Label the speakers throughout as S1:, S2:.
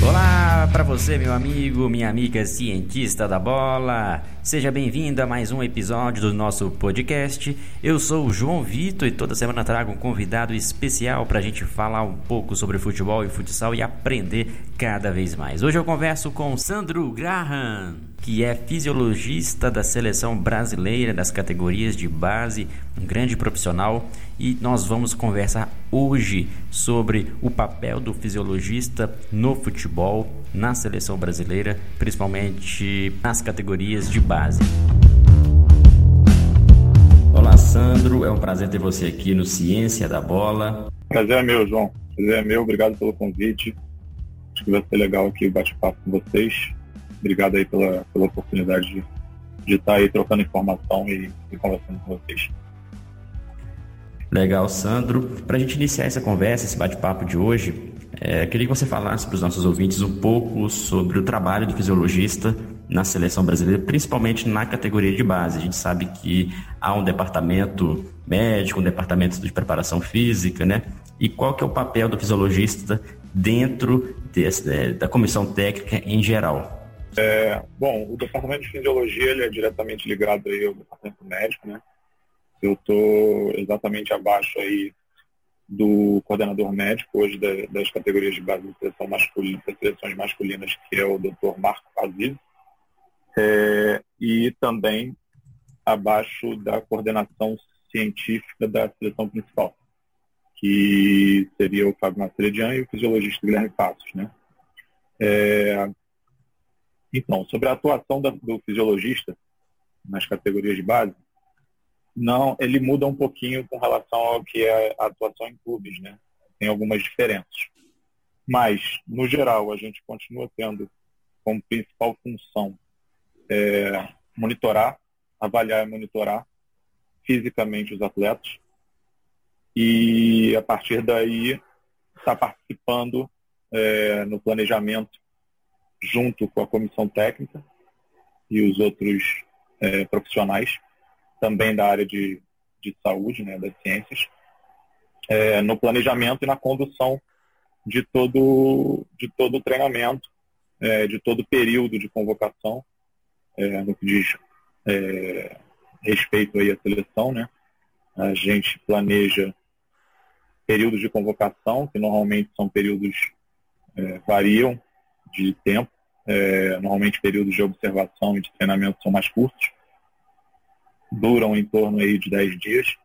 S1: Olá para você, meu amigo, minha amiga cientista da bola. Seja bem-vindo a mais um episódio do nosso podcast. Eu sou o João Vitor e toda semana trago um convidado especial para a gente falar um pouco sobre futebol e futsal e aprender cada vez mais. Hoje eu converso com Sandro Graham que é fisiologista da seleção brasileira das categorias de base, um grande profissional, e nós vamos conversar hoje sobre o papel do fisiologista no futebol, na seleção brasileira, principalmente nas categorias de base. Olá, Sandro, é um prazer ter você aqui no Ciência da Bola.
S2: Prazer é meu, João. Prazer é meu, obrigado pelo convite. Acho que vai ser legal aqui o bate-papo com vocês obrigado aí pela, pela oportunidade de, de estar aí trocando informação e, e conversando com vocês.
S1: Legal, Sandro. Para a gente iniciar essa conversa, esse bate-papo de hoje, é, queria que você falasse para os nossos ouvintes um pouco sobre o trabalho do fisiologista na seleção brasileira, principalmente na categoria de base. A gente sabe que há um departamento médico, um departamento de preparação física, né? E qual que é o papel do fisiologista dentro desse, é, da comissão técnica em geral?
S2: É, bom, o departamento de fisiologia ele é diretamente ligado aí ao departamento médico, né? Eu estou exatamente abaixo aí do coordenador médico hoje das categorias de base de seleção masculina, das seleções masculinas, que é o Dr. Marco Aziz, é, e também abaixo da coordenação científica da seleção principal, que seria o Fábio Mastredian e o fisiologista Guilherme Passos, né? É, então, sobre a atuação do fisiologista nas categorias de base, não, ele muda um pouquinho com relação ao que é a atuação em clubes, né? Tem algumas diferenças. Mas, no geral, a gente continua tendo como principal função é, monitorar, avaliar e monitorar fisicamente os atletas e, a partir daí, estar tá participando é, no planejamento junto com a comissão técnica e os outros é, profissionais, também da área de, de saúde, né, das ciências, é, no planejamento e na condução de todo, de todo o treinamento, é, de todo o período de convocação, é, no que diz é, respeito aí à seleção. Né? A gente planeja períodos de convocação, que normalmente são períodos, é, variam de tempo. É, normalmente períodos de observação e de treinamento são mais curtos, duram em torno aí de 10 dias.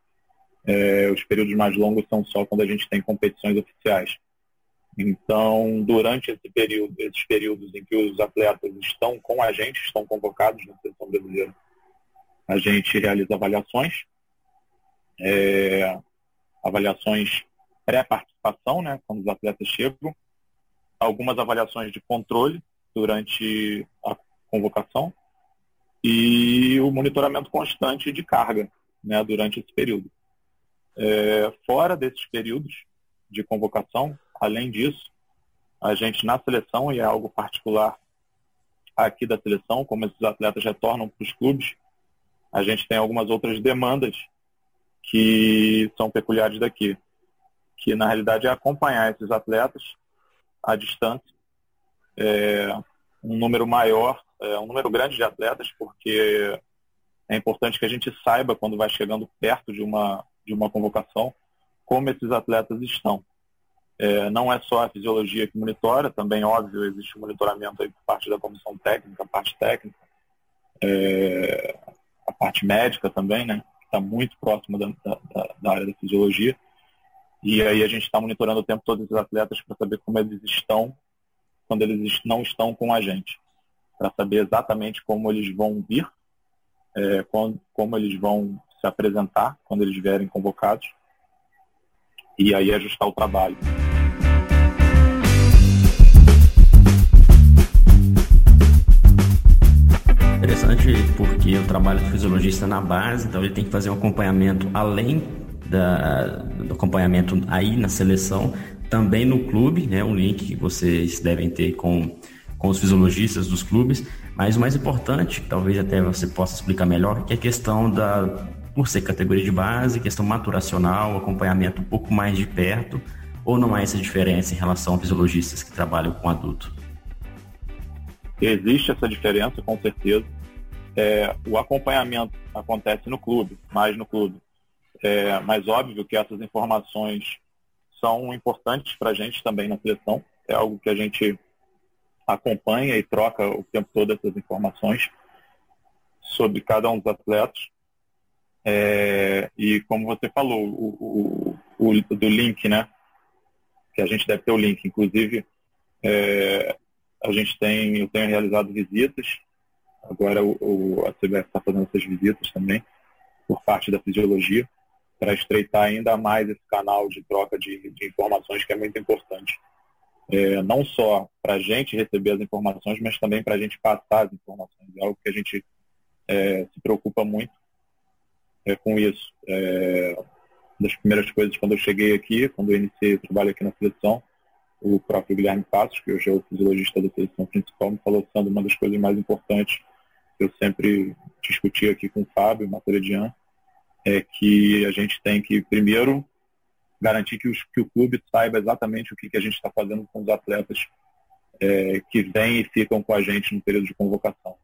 S2: É, os períodos mais longos são só quando a gente tem competições oficiais. Então, durante esse período, esses períodos em que os atletas estão com a gente, estão convocados na seleção brasileira, a gente realiza avaliações, é, avaliações pré-participação, né, quando os atletas chegam, algumas avaliações de controle durante a convocação e o monitoramento constante de carga né, durante esse período. É, fora desses períodos de convocação, além disso, a gente na seleção, e é algo particular aqui da seleção, como esses atletas retornam para os clubes, a gente tem algumas outras demandas que são peculiares daqui, que na realidade é acompanhar esses atletas à distância, é, um número maior, é, um número grande de atletas, porque é importante que a gente saiba, quando vai chegando perto de uma, de uma convocação, como esses atletas estão. É, não é só a fisiologia que monitora, também, óbvio, existe um monitoramento aí por parte da comissão técnica, a parte técnica, é, a parte médica também, né, está muito próxima da, da, da, área da fisiologia. E aí a gente está monitorando o tempo todo esses atletas para saber como eles estão quando eles não estão com a gente, para saber exatamente como eles vão vir, é, como, como eles vão se apresentar quando eles vierem convocados e aí ajustar o trabalho.
S1: Interessante porque o trabalho do fisiologista na base, então ele tem que fazer um acompanhamento além da, do acompanhamento aí na seleção, também no clube, né, um link que vocês devem ter com, com os fisiologistas dos clubes, mas o mais importante, talvez até você possa explicar melhor, que é a questão da, por ser categoria de base, questão maturacional, acompanhamento um pouco mais de perto, ou não há essa diferença em relação a fisiologistas que trabalham com adulto?
S2: Existe essa diferença, com certeza. É, o acompanhamento acontece no clube, mais no clube. É, mas óbvio que essas informações são importantes para a gente também na seleção. É algo que a gente acompanha e troca o tempo todo essas informações sobre cada um dos atletas. É, e como você falou, o, o, o, do link, né? Que a gente deve ter o link. Inclusive, é, a gente tem, eu tenho realizado visitas. Agora o, o a CBF está fazendo essas visitas também, por parte da fisiologia, para estreitar ainda mais esse canal de troca de, de informações que é muito importante. É, não só para a gente receber as informações, mas também para a gente passar as informações. É algo que a gente é, se preocupa muito é, com isso. É, das primeiras coisas quando eu cheguei aqui, quando eu iniciei o trabalho aqui na seleção, o próprio Guilherme Passos, que hoje é o fisiologista da seleção principal, me falou sendo uma das coisas mais importantes que eu sempre discuti aqui com o Fábio Maturedian, é que a gente tem que, primeiro, garantir que, os, que o clube saiba exatamente o que, que a gente está fazendo com os atletas é, que vêm e ficam com a gente no período de convocação.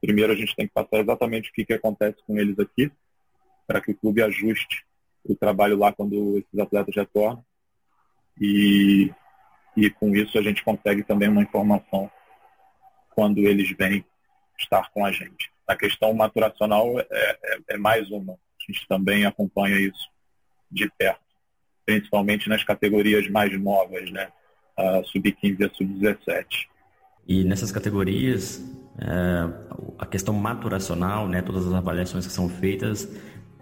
S2: Primeiro, a gente tem que passar exatamente o que, que acontece com eles aqui, para que o clube ajuste o trabalho lá quando esses atletas retornam. E, e com isso a gente consegue também uma informação quando eles vêm estar com a gente. A questão maturacional é, é, é mais uma. Gente também acompanha isso de perto, principalmente nas categorias mais novas, né? A sub-15 e a sub-17.
S1: E nessas categorias, é, a questão maturacional, né, todas as avaliações que são feitas,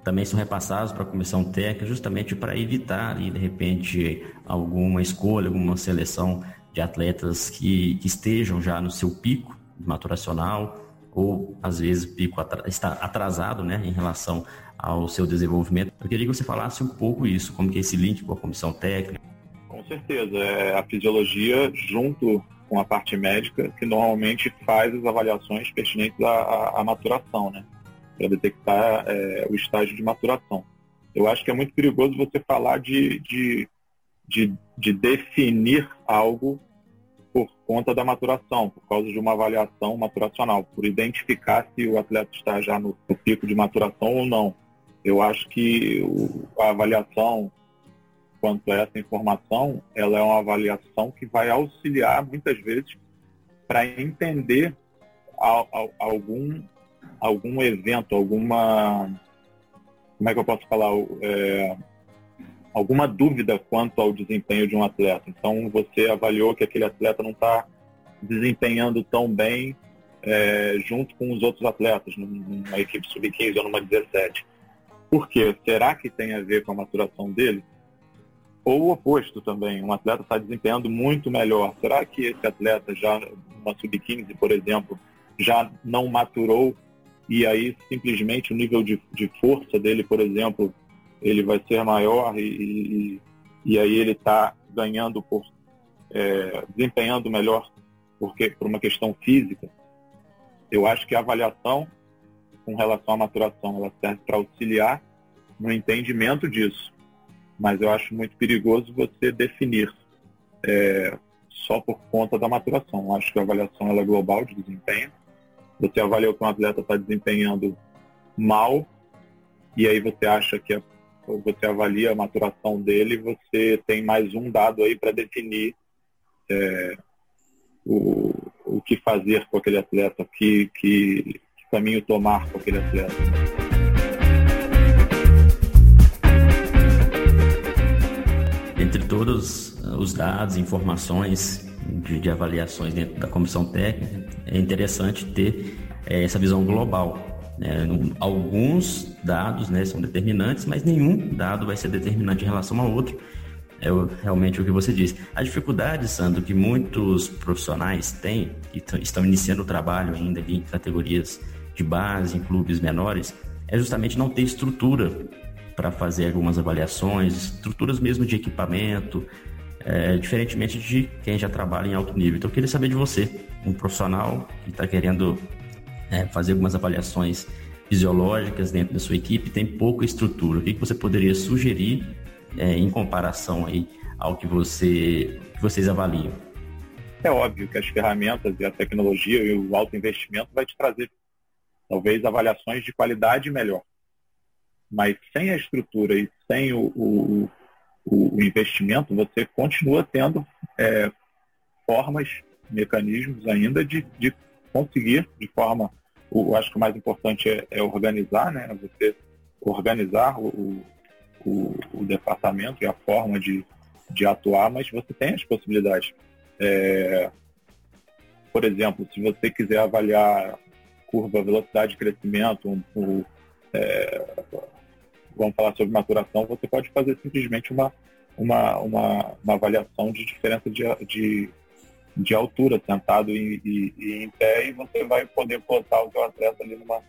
S1: também são repassadas para a comissão técnica, justamente para evitar, de repente, alguma escolha, alguma seleção de atletas que, que estejam já no seu pico maturacional ou às vezes pico está atrasado né, em relação ao seu desenvolvimento. Eu queria que você falasse um pouco isso, como que é esse link com a comissão técnica.
S2: Com certeza, é a fisiologia junto com a parte médica que normalmente faz as avaliações pertinentes à, à, maturação, né? Para detectar é, o estágio de maturação. Eu acho que é muito perigoso você falar de, de, de, de definir algo por conta da maturação, por causa de uma avaliação maturacional, por identificar se o atleta está já no pico de maturação ou não. Eu acho que o, a avaliação quanto a essa informação, ela é uma avaliação que vai auxiliar muitas vezes para entender algum, algum evento, alguma. Como é que eu posso falar? É, alguma dúvida quanto ao desempenho de um atleta. Então, você avaliou que aquele atleta não está desempenhando tão bem é, junto com os outros atletas, numa equipe sub-15 ou numa 17. Por quê? Será que tem a ver com a maturação dele? Ou o oposto também, um atleta está desempenhando muito melhor. Será que esse atleta já, uma sub-15, por exemplo, já não maturou e aí simplesmente o nível de, de força dele, por exemplo, ele vai ser maior e, e, e aí ele está ganhando por é, desempenhando melhor porque por uma questão física. Eu acho que a avaliação com relação à maturação ela serve para auxiliar no entendimento disso mas eu acho muito perigoso você definir é, só por conta da maturação. Eu acho que a avaliação ela é global de desempenho. Você avalia que um atleta está desempenhando mal e aí você acha que a, você avalia a maturação dele, você tem mais um dado aí para definir é, o, o que fazer com aquele atleta, que, que caminho tomar com aquele atleta.
S1: entre todos eh, os dados, informações de, de avaliações dentro da comissão técnica, é interessante ter é, essa visão global. Né? Alguns dados né, são determinantes, mas nenhum dado vai ser determinante em relação ao outro. É realmente o que você disse. A dificuldade, Sandro, que muitos profissionais têm, que estão iniciando o trabalho ainda em categorias de base, em clubes menores, é justamente não ter estrutura para fazer algumas avaliações, estruturas mesmo de equipamento, é, diferentemente de quem já trabalha em alto nível. Então, eu queria saber de você, um profissional que está querendo é, fazer algumas avaliações fisiológicas dentro da sua equipe, tem pouca estrutura. O que, que você poderia sugerir é, em comparação aí ao que, você, que vocês avaliam?
S2: É óbvio que as ferramentas e a tecnologia e o alto investimento vai te trazer talvez avaliações de qualidade melhor. Mas sem a estrutura e sem o, o, o investimento, você continua tendo é, formas, mecanismos ainda de, de conseguir de forma, o, acho que o mais importante é, é organizar, né? Você organizar o, o, o, departamento e a forma de, de atuar, mas você tem as possibilidades. É, por exemplo, se você quiser avaliar curva, velocidade de crescimento, um, um, é, vamos falar sobre maturação, você pode fazer simplesmente uma, uma, uma, uma avaliação de diferença de, de, de altura, sentado e, e, e, em pé, e você vai poder botar o seu atleta ali numa,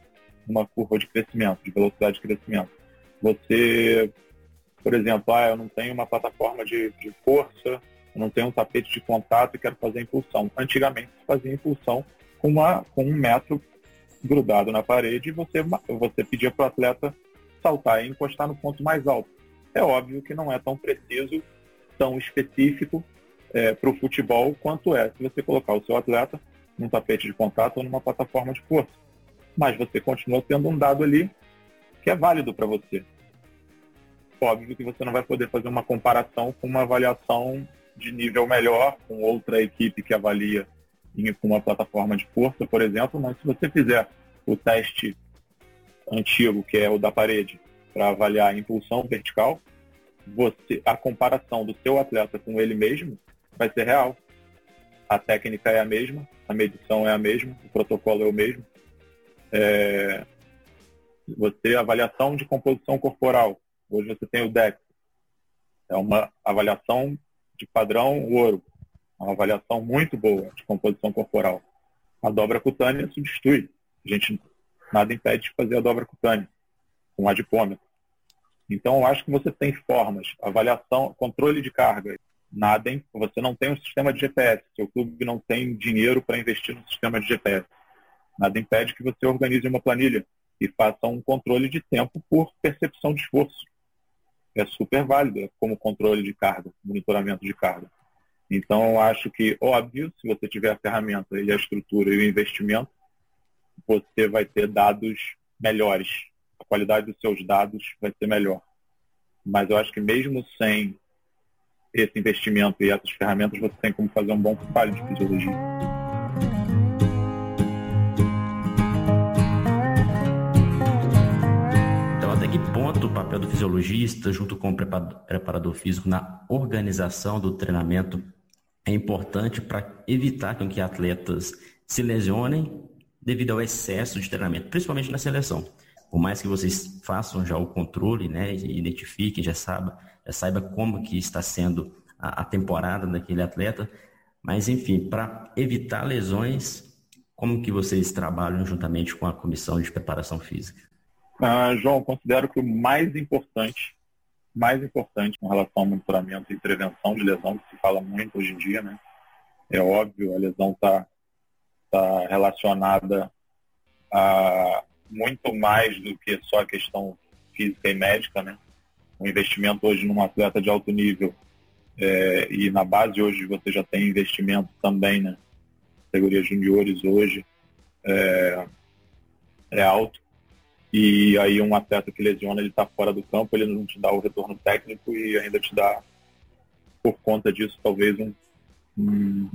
S2: numa curva de crescimento, de velocidade de crescimento. Você, por exemplo, ah, eu não tenho uma plataforma de, de força, eu não tenho um tapete de contato e quero fazer impulsão. Antigamente se fazia impulsão com, uma, com um metro grudado na parede e você, você pedia para o atleta saltar e encostar no ponto mais alto. É óbvio que não é tão preciso, tão específico é, para o futebol quanto é se você colocar o seu atleta num tapete de contato ou numa plataforma de força. Mas você continua tendo um dado ali que é válido para você. Óbvio que você não vai poder fazer uma comparação com uma avaliação de nível melhor, com outra equipe que avalia com uma plataforma de força, por exemplo, mas se você fizer o teste antigo, que é o da parede, para avaliar a impulsão vertical, você, a comparação do seu atleta com ele mesmo vai ser real. A técnica é a mesma, a medição é a mesma, o protocolo é o mesmo. É, você, avaliação de composição corporal. Hoje você tem o DEX. É uma avaliação de padrão ouro. Uma avaliação muito boa de composição corporal. A dobra cutânea substitui. A gente nada impede de fazer a dobra cutânea com adipômetro. Então, eu acho que você tem formas, avaliação, controle de carga. Nada, você não tem um sistema de GPS. Seu clube não tem dinheiro para investir no sistema de GPS. Nada impede que você organize uma planilha e faça um controle de tempo por percepção de esforço. É super válido é como controle de carga, monitoramento de carga. Então, eu acho que, óbvio, se você tiver a ferramenta e a estrutura e o investimento, você vai ter dados melhores. A qualidade dos seus dados vai ser melhor. Mas eu acho que mesmo sem esse investimento e essas ferramentas, você tem como fazer um bom trabalho de fisiologia.
S1: Então, até que ponto o papel do fisiologista, junto com o preparador físico, na organização do treinamento é importante para evitar que atletas se lesionem devido ao excesso de treinamento, principalmente na seleção. Por mais que vocês façam já o controle, né, identifiquem, já saiba, já saiba como que está sendo a, a temporada daquele atleta, mas enfim, para evitar lesões, como que vocês trabalham juntamente com a comissão de preparação física?
S2: Ah, João, considero que o mais importante, mais importante com relação ao monitoramento e prevenção de lesão, que se fala muito hoje em dia, né? É óbvio, a lesão está está relacionada a muito mais do que só a questão física e médica, né? O investimento hoje num atleta de alto nível é, e na base hoje você já tem investimento também, né? Categorias juniores hoje é, é alto e aí um atleta que lesiona ele está fora do campo, ele não te dá o retorno técnico e ainda te dá por conta disso talvez um, um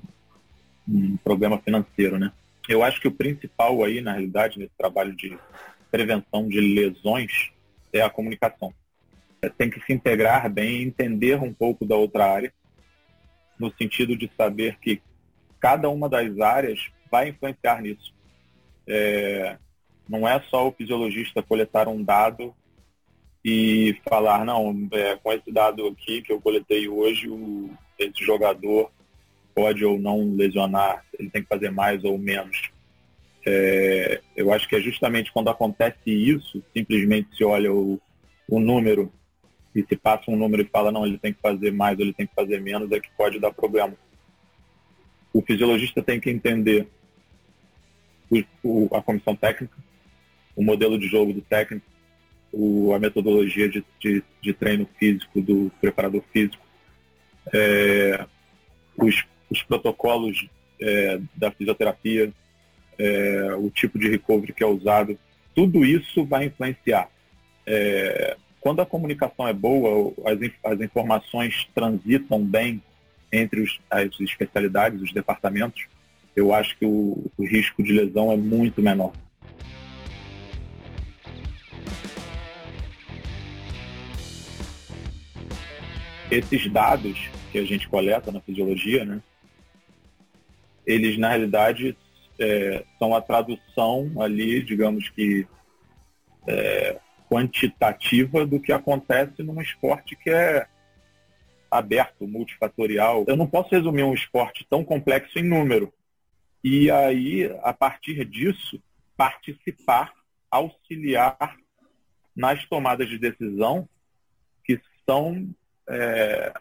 S2: um problema financeiro, né? Eu acho que o principal aí, na realidade, nesse trabalho de prevenção de lesões é a comunicação. É, tem que se integrar bem, entender um pouco da outra área, no sentido de saber que cada uma das áreas vai influenciar nisso. É, não é só o fisiologista coletar um dado e falar, não, é, com esse dado aqui que eu coletei hoje, o, esse jogador pode ou não lesionar, ele tem que fazer mais ou menos. É, eu acho que é justamente quando acontece isso, simplesmente se olha o, o número e se passa um número e fala, não, ele tem que fazer mais ou ele tem que fazer menos, é que pode dar problema. O fisiologista tem que entender o, o, a comissão técnica, o modelo de jogo do técnico, o, a metodologia de, de, de, treino físico do preparador físico, é, os os protocolos é, da fisioterapia, é, o tipo de recovery que é usado, tudo isso vai influenciar. É, quando a comunicação é boa, as, as informações transitam bem entre os, as especialidades, os departamentos, eu acho que o, o risco de lesão é muito menor. Esses dados que a gente coleta na fisiologia, né, eles na realidade é, são a tradução ali, digamos que é, quantitativa do que acontece num esporte que é aberto, multifatorial. Eu não posso resumir um esporte tão complexo em número. E aí, a partir disso, participar, auxiliar nas tomadas de decisão que são é,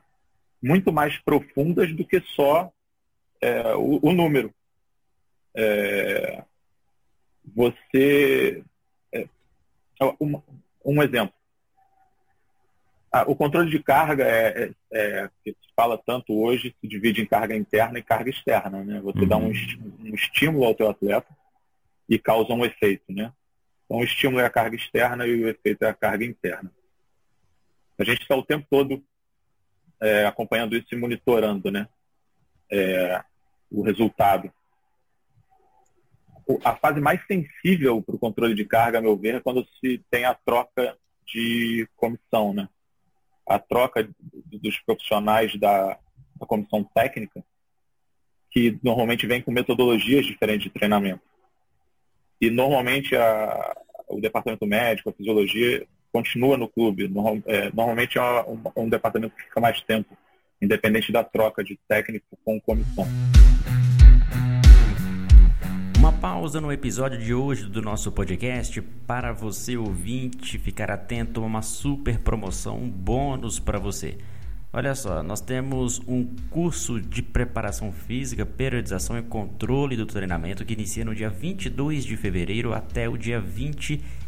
S2: muito mais profundas do que só é, o, o, número. É, você. É, um, um, exemplo. Ah, o controle de carga é, é, é, que se fala tanto hoje, se divide em carga interna e carga externa. Né? Você uhum. dá um, uhum. um, estímulo ao teu atleta e causa um efeito. Né? Então o estímulo é a carga externa e o efeito é a carga interna. A gente está o tempo todo é, acompanhando isso e monitorando né? É, o resultado. A fase mais sensível para o controle de carga, a meu ver, é quando se tem a troca de comissão, né? A troca dos profissionais da, da comissão técnica, que normalmente vem com metodologias diferentes de treinamento. E normalmente a, o departamento médico, a fisiologia, continua no clube. É, normalmente é um, um, departamento que fica mais tempo, independente da troca de técnico com comissão.
S1: Uma pausa no episódio de hoje do nosso podcast para você ouvinte ficar atento a uma super promoção, um bônus para você. Olha só, nós temos um curso de preparação física, periodização e controle do treinamento que inicia no dia 22 de fevereiro até o dia 25 de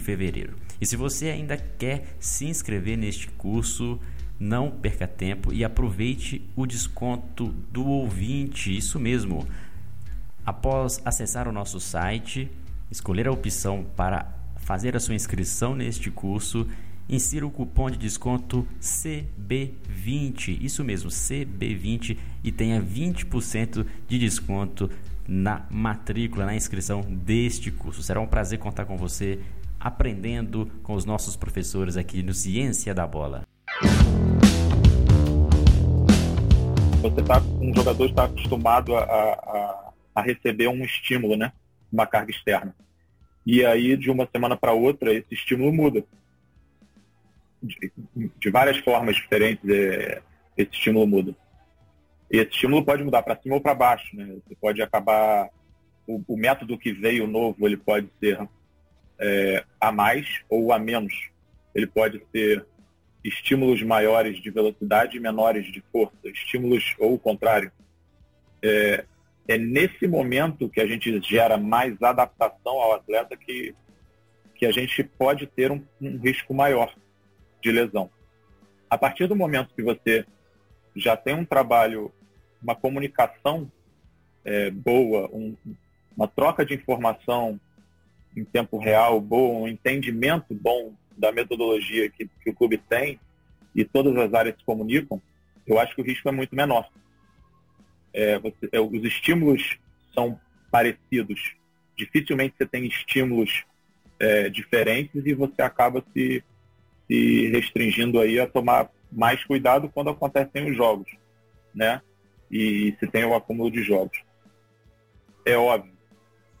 S1: fevereiro. E se você ainda quer se inscrever neste curso, não perca tempo e aproveite o desconto do ouvinte, isso mesmo. Após acessar o nosso site, escolher a opção para fazer a sua inscrição neste curso, insira o cupom de desconto CB20, isso mesmo, CB20 e tenha 20% de desconto na matrícula, na inscrição deste curso. Será um prazer contar com você aprendendo com os nossos professores aqui no Ciência da Bola.
S2: Você tá, um jogador está acostumado a, a a receber um estímulo, né? Uma carga externa. E aí, de uma semana para outra, esse estímulo muda. De, de várias formas diferentes, é, esse estímulo muda. Esse estímulo pode mudar para cima ou para baixo, né? Você pode acabar... O, o, método que veio novo, ele pode ser é, a mais ou a menos. Ele pode ser estímulos maiores de velocidade e menores de força, estímulos ou o contrário. É, é nesse momento que a gente gera mais adaptação ao atleta que, que a gente pode ter um, um risco maior de lesão. A partir do momento que você já tem um trabalho, uma comunicação é, boa, um, uma troca de informação em tempo real boa, um entendimento bom da metodologia que, que o clube tem e todas as áreas se comunicam, eu acho que o risco é muito menor é, você, é, os estímulos são parecidos. Dificilmente você tem estímulos é, diferentes e você acaba se, se restringindo aí a tomar mais cuidado quando acontecem os jogos, né? E se tem o acúmulo de jogos. É óbvio,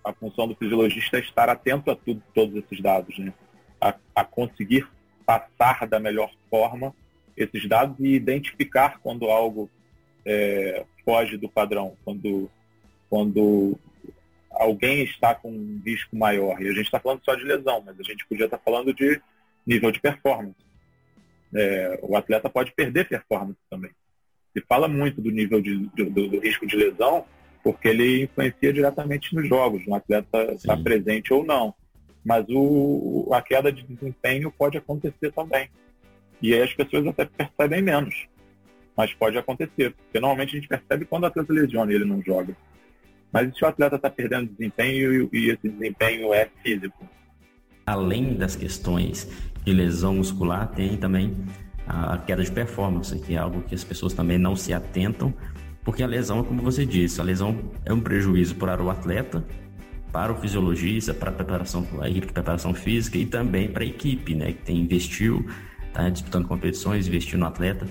S2: a função do fisiologista é estar atento a tudo, todos esses dados, né? A, a conseguir passar da melhor forma esses dados e identificar quando algo é, foge do padrão, quando, quando alguém está com um risco maior. E a gente está falando só de lesão, mas a gente podia estar falando de nível de performance. É, o atleta pode perder performance também. Se fala muito do nível de, do, do, risco de lesão, porque ele influencia diretamente nos jogos, no atleta está presente ou não. Mas o, a queda de desempenho pode acontecer também. E aí as pessoas até percebem menos. mas pode acontecer. Porque normalmente a gente percebe quando o atleta lesiona e ele não joga. Mas se o atleta está perdendo desempenho e esse desempenho é físico?
S1: Além das questões de lesão muscular, tem também a queda de performance, que é algo que as pessoas também não se atentam, porque a lesão, como você disse, a lesão é um prejuízo para o atleta, para o fisiologista, para a preparação, a equipe de preparação física e também para a equipe, né, que tem investiu, está disputando competições, investiu no atleta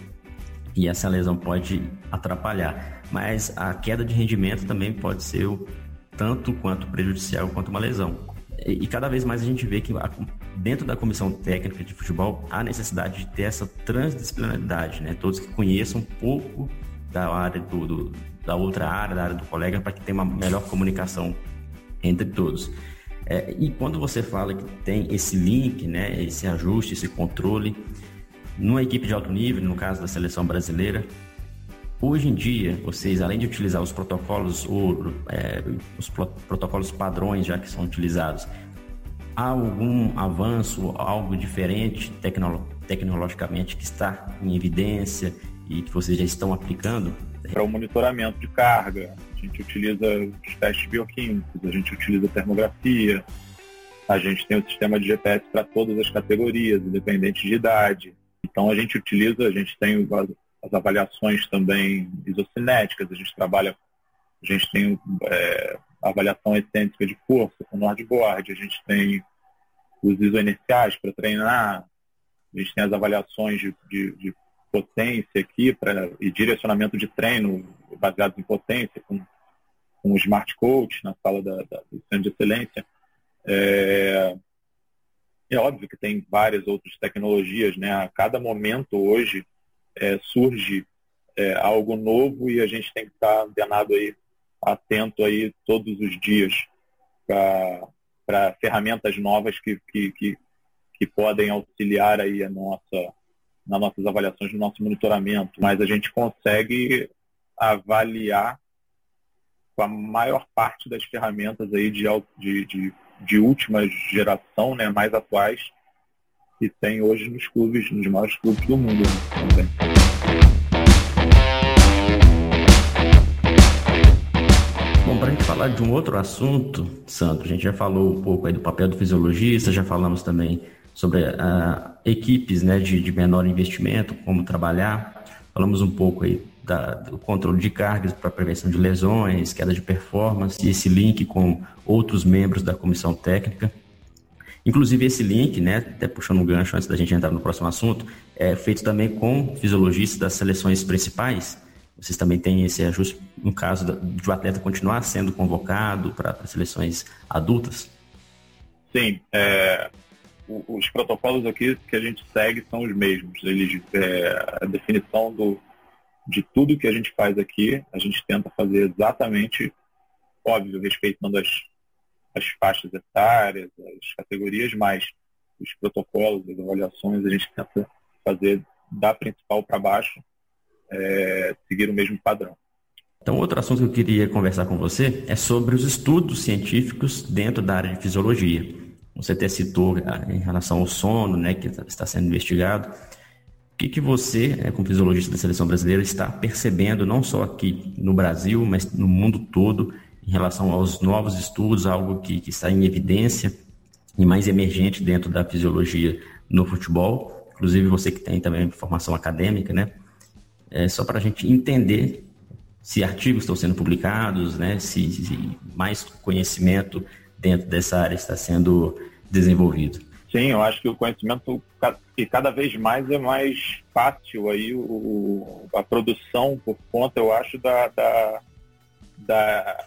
S1: e essa lesão pode atrapalhar. Mas a queda de rendimento também pode ser tanto quanto prejudicial quanto uma lesão. E, cada vez mais a gente vê que dentro da comissão técnica de futebol há necessidade de ter essa transdisciplinaridade, né? Todos que conheçam um pouco da área do, do da outra área, da área do colega, para que tenha uma melhor comunicação entre todos. É, e quando você fala que tem esse link, né, esse ajuste, esse controle, numa equipe de alto nível, no caso da seleção brasileira, hoje em dia, vocês, além de utilizar os protocolos é, os protocolos padrões já que são utilizados, há algum avanço, algo diferente tecnolo tecnologicamente que está em evidência e que vocês já estão aplicando?
S2: Para o monitoramento de carga, a gente utiliza os testes bioquímicos, a gente utiliza termografia, a gente tem o sistema de GPS para todas as categorias, independente de idade. Então a gente utiliza, a gente tem as avaliações também isocinéticas, a gente trabalha, a gente tem é, avaliação excêntrica de força com Nordboard, a gente tem os isoinerciais para treinar, a gente tem as avaliações de, de, de potência aqui pra, e direcionamento de treino baseados em potência com, com o Smart Coach na sala da, da, do Centro de Excelência. É, é óbvio que tem várias outras tecnologias, né? A cada momento hoje é, surge é, algo novo e a gente tem que estar antenado aí, atento aí todos os dias para ferramentas novas que, que, que, que podem auxiliar aí a nossa nas nossas avaliações, no nosso monitoramento, mas a gente consegue avaliar com a maior parte das ferramentas aí de, de, de, de última geração, né, mais atuais, que tem hoje nos clubes, nos maiores clubes do mundo também.
S1: Bom, para a gente falar de um outro assunto, Sandro, a gente já falou um pouco aí do papel do fisiologista, já falamos também sobre uh, equipes né, de, de, menor investimento, como trabalhar. Falamos um pouco aí da, do controle de cargas para prevenção de lesões, queda de performance e esse link com outros membros da comissão técnica. Inclusive esse link, né, até puxando um gancho antes da gente entrar no próximo assunto, é feito também com fisiologistas das seleções principais. Vocês também têm esse ajuste no caso de o atleta continuar sendo convocado para seleções adultas?
S2: Sim, é, os protocolos aqui que a gente segue são os mesmos. Eles, é, a definição do, de tudo que a gente faz aqui, a gente tenta fazer exatamente, óbvio, respeitando as, as faixas etárias, as categorias, mas os protocolos, as avaliações, a gente tenta fazer da principal para baixo, é, seguir o mesmo padrão.
S1: Então, outro assunto que eu queria conversar com você é sobre os estudos científicos dentro da área de fisiologia. Você até citou ah, em relação ao sono, né, que está sendo investigado. O que, que você, é, como fisiologista da seleção brasileira, está percebendo, não só aqui no Brasil, mas no mundo todo, em relação aos novos estudos, algo que, que está em evidência e mais emergente dentro da fisiologia no futebol? Inclusive você que tem também formação acadêmica, né? É só para a gente entender se artigos estão sendo publicados, né? se, se mais conhecimento dentro dessa área está sendo desenvolvido?
S2: Sim, eu acho que o conhecimento e cada vez mais é mais fácil aí o, a produção por conta, eu acho, da, da, da,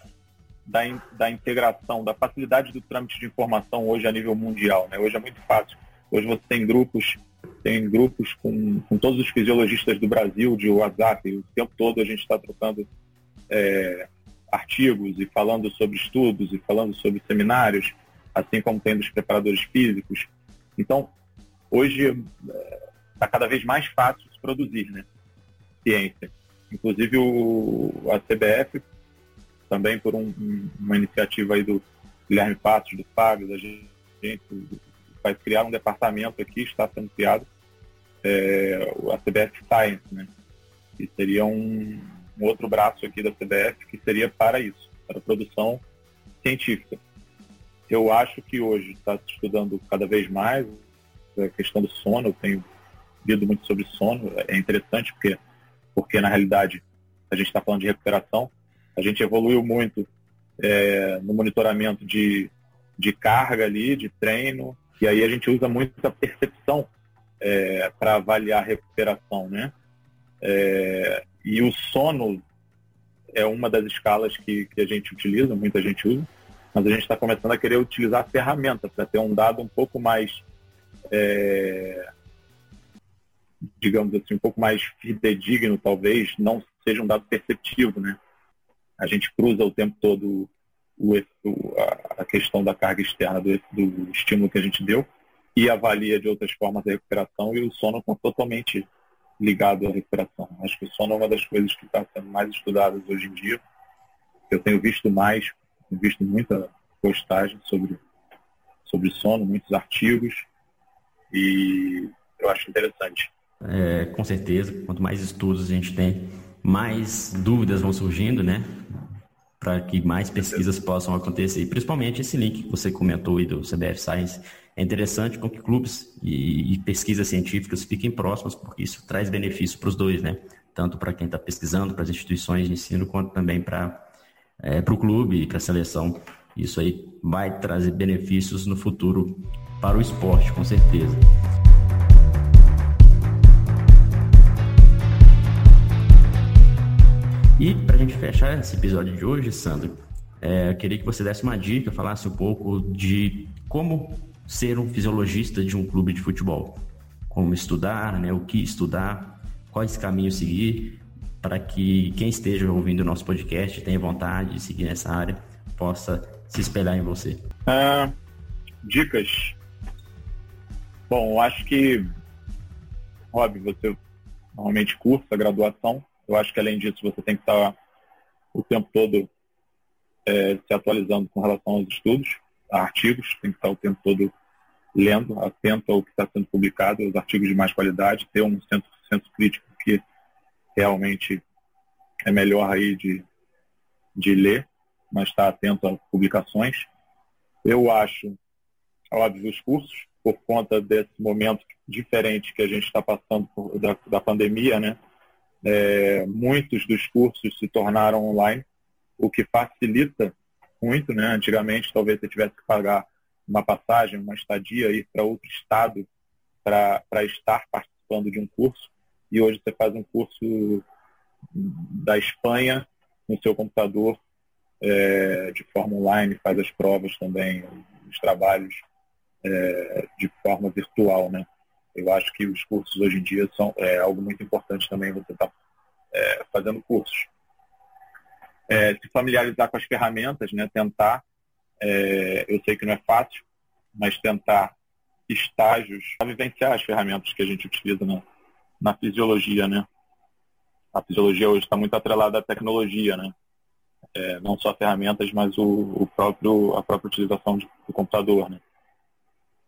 S2: da, da integração, da facilidade do trâmite de informação hoje a nível mundial. Né? Hoje é muito fácil. Hoje você tem grupos, tem grupos com, com todos os fisiologistas do Brasil, de WhatsApp, o tempo todo a gente está trocando é, artigos e falando sobre estudos e falando sobre seminários, assim como tem dos preparadores físicos. Então, hoje está é, cada vez mais fácil se produzir né? ciência. Inclusive o, a CBF, também por um, uma iniciativa aí do Guilherme Passos, do Fábio, da gente, vai criar um departamento aqui, está sendo criado, é, a CBF Science, né? e seria um, um outro braço aqui da CBF que seria para isso, para produção científica. Eu acho que hoje está se estudando cada vez mais a questão do sono, eu tenho lido muito sobre sono, é interessante porque, porque na realidade a gente está falando de recuperação, a gente evoluiu muito é, no monitoramento de, de carga ali, de treino, e aí a gente usa muito a percepção é, para avaliar a recuperação, né? É, e o sono é uma das escalas que, que a gente utiliza, muita gente usa, mas a gente está começando a querer utilizar a ferramenta para ter um dado um pouco mais, é, digamos assim, um pouco mais fidedigno, talvez, não seja um dado perceptivo, né? A gente cruza o tempo todo o, a, questão da carga externa do, do estímulo que a gente deu e avalia de outras formas a recuperação e o sono está totalmente ligado à recuperação. Acho que o sono é uma das coisas que está sendo mais estudadas hoje em dia. Eu tenho visto mais, tenho visto muita postagem sobre, sobre sono, muitos artigos, e eu acho interessante.
S1: É, com certeza, quanto mais estudos a gente tem, mais dúvidas vão surgindo, né? Para que mais pesquisas possam acontecer. E principalmente esse link que você comentou aí do CBF Science é interessante com que clubes e, e pesquisas científicas fiquem próximos, porque isso traz benefício para os dois, né? Tanto para quem está pesquisando, para as instituições de ensino, quanto também para é, o clube e para a seleção. Isso aí vai trazer benefícios no futuro para o esporte, com certeza. E para a gente fechar esse episódio de hoje, Sandro, é, eu queria que você desse uma dica, falasse um pouco de como ser um fisiologista de um clube de futebol. Como estudar, né, o que estudar, quais caminhos seguir, para que quem esteja ouvindo o nosso podcast tenha vontade de seguir nessa área, possa se espelhar em você.
S2: Ah, dicas. Bom, acho que, óbvio, você normalmente cursa graduação. Eu acho que além disso você tem que estar o tempo todo é, se atualizando com relação aos estudos artigos, tem que estar o tempo todo lendo, atento ao que está sendo publicado, os artigos de mais qualidade, ter um centro, centro crítico que realmente é melhor aí de, de ler, mas estar atento a publicações. Eu acho, óbvio, os cursos, por conta desse momento diferente que a gente está passando por, da, da, pandemia, né? É, muitos dos cursos se tornaram online, o que facilita muito, né? Antigamente, talvez você tivesse que pagar uma passagem, uma estadia, ir para outro estado para estar participando de um curso. E hoje você faz um curso da Espanha no seu computador, é, de forma online, faz as provas também, os trabalhos é, de forma virtual, né? Eu acho que os cursos hoje em dia são é, algo muito importante também você estar tá, é, fazendo cursos é, se familiarizar com as ferramentas, né? Tentar, é, eu sei que não é fácil, mas tentar estágios para vivenciar as ferramentas que a gente utiliza na, na fisiologia, né? A fisiologia hoje está muito atrelada à tecnologia, né? É, não só ferramentas, mas o, o, próprio, a própria utilização de, do computador, né?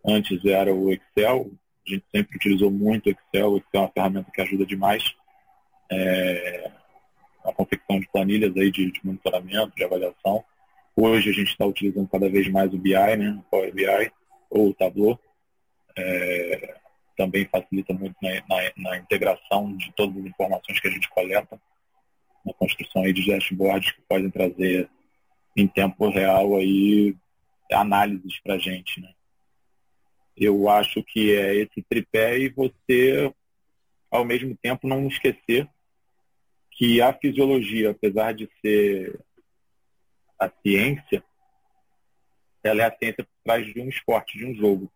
S2: Antes era o Excel, a gente sempre utilizou muito o Excel, o Excel é uma ferramenta que ajuda demais. É, a confecção de planilhas aí de, de monitoramento, de avaliação. Hoje a gente está utilizando cada vez mais o BI, né, o Power BI ou o Tableau. É, também facilita muito na, na, na, integração de todas as informações que a gente coleta, na construção aí de dashboards que podem trazer em tempo real aí análises para a gente. Né? Eu acho que é esse tripé e você, ao mesmo tempo, não esquecer que a fisiologia, apesar de ser a ciência, ela é a ciência por trás de um esporte, de um jogo.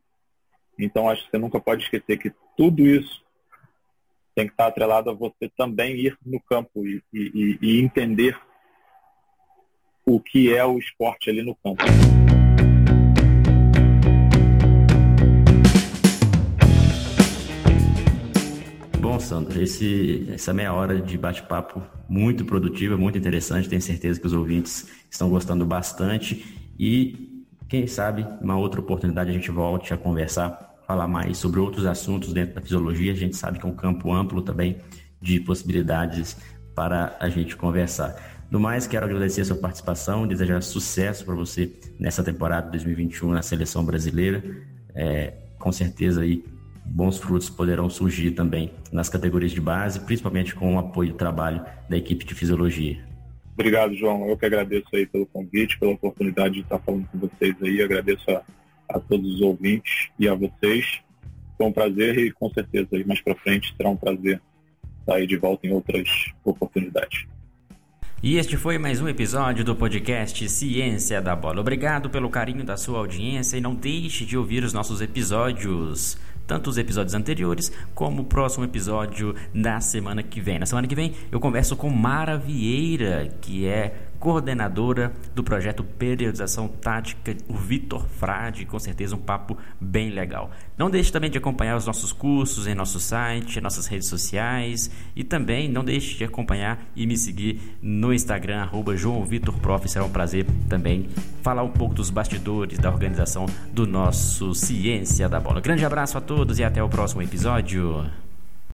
S2: Então, acho que você nunca pode esquecer que tudo isso tem que estar atrelado a você também ir no campo e, e, e entender o que é o esporte ali no campo.
S1: Sandro, esse, essa meia hora de bate-papo muito produtiva, muito interessante. Tenho certeza que os ouvintes estão gostando bastante. E quem sabe, uma outra oportunidade a gente volte a conversar, falar mais sobre outros assuntos dentro da fisiologia. A gente sabe que é um campo amplo também de possibilidades para a gente conversar. No mais, quero agradecer a sua participação, desejar sucesso para você nessa temporada 2021 na seleção brasileira. É, com certeza aí bons frutos poderão surgir também nas categorias de base, principalmente com o apoio e trabalho da equipe de fisiologia.
S2: Obrigado, João. Eu que agradeço aí pelo convite, pela oportunidade de estar falando com vocês aí. Agradeço a, a todos os ouvintes e a vocês. Foi um prazer e com certeza aí mais para frente será um prazer estar aí de volta em outras oportunidades.
S1: E este foi mais um episódio do podcast Ciência da Bola. Obrigado pelo carinho da sua audiência e não deixe de ouvir os nossos episódios tanto os episódios anteriores como o próximo episódio da semana que vem. Na semana que vem eu converso com Mara Vieira, que é coordenadora do projeto Periodização Tática, o Vitor Frade, com certeza um papo bem legal. Não deixe também de acompanhar os nossos cursos em nosso site, nossas redes sociais e também não deixe de acompanhar e me seguir no Instagram, arroba. Será um prazer também falar um pouco dos bastidores da organização do nosso Ciência da Bola. Grande abraço a todos e até o próximo episódio.